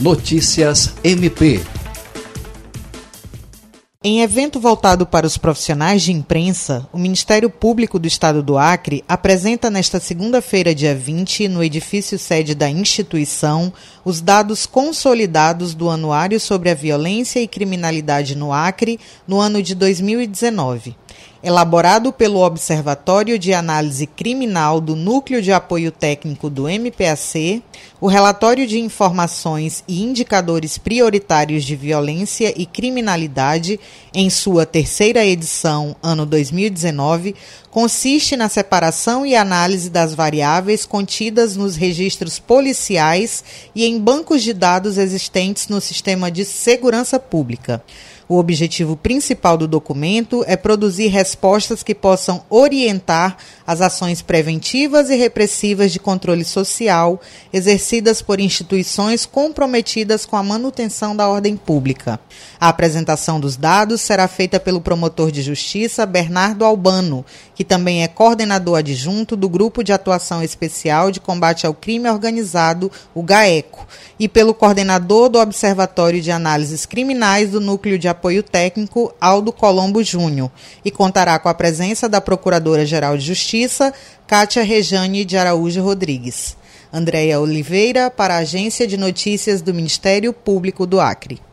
Notícias MP. Em evento voltado para os profissionais de imprensa, o Ministério Público do Estado do Acre apresenta nesta segunda-feira, dia 20, no edifício sede da instituição, os dados consolidados do Anuário sobre a Violência e Criminalidade no Acre no ano de 2019 elaborado pelo Observatório de Análise Criminal do Núcleo de Apoio Técnico do MPAC, o relatório de informações e indicadores prioritários de violência e criminalidade, em sua terceira edição, ano 2019, consiste na separação e análise das variáveis contidas nos registros policiais e em bancos de dados existentes no sistema de segurança pública. O objetivo principal do documento é produzir respostas que possam orientar as ações preventivas e repressivas de controle social exercidas por instituições comprometidas com a manutenção da ordem pública. A apresentação dos dados será feita pelo promotor de justiça Bernardo Albano, que também é coordenador adjunto do Grupo de Atuação Especial de Combate ao Crime Organizado, o GAECO, e pelo coordenador do Observatório de Análises Criminais do Núcleo de Apoio Técnico, Aldo Colombo Júnior, e contará com a presença da Procuradora-Geral de Justiça, Cátia Rejane de Araújo Rodrigues. Andréia Oliveira, para a Agência de Notícias do Ministério Público do Acre.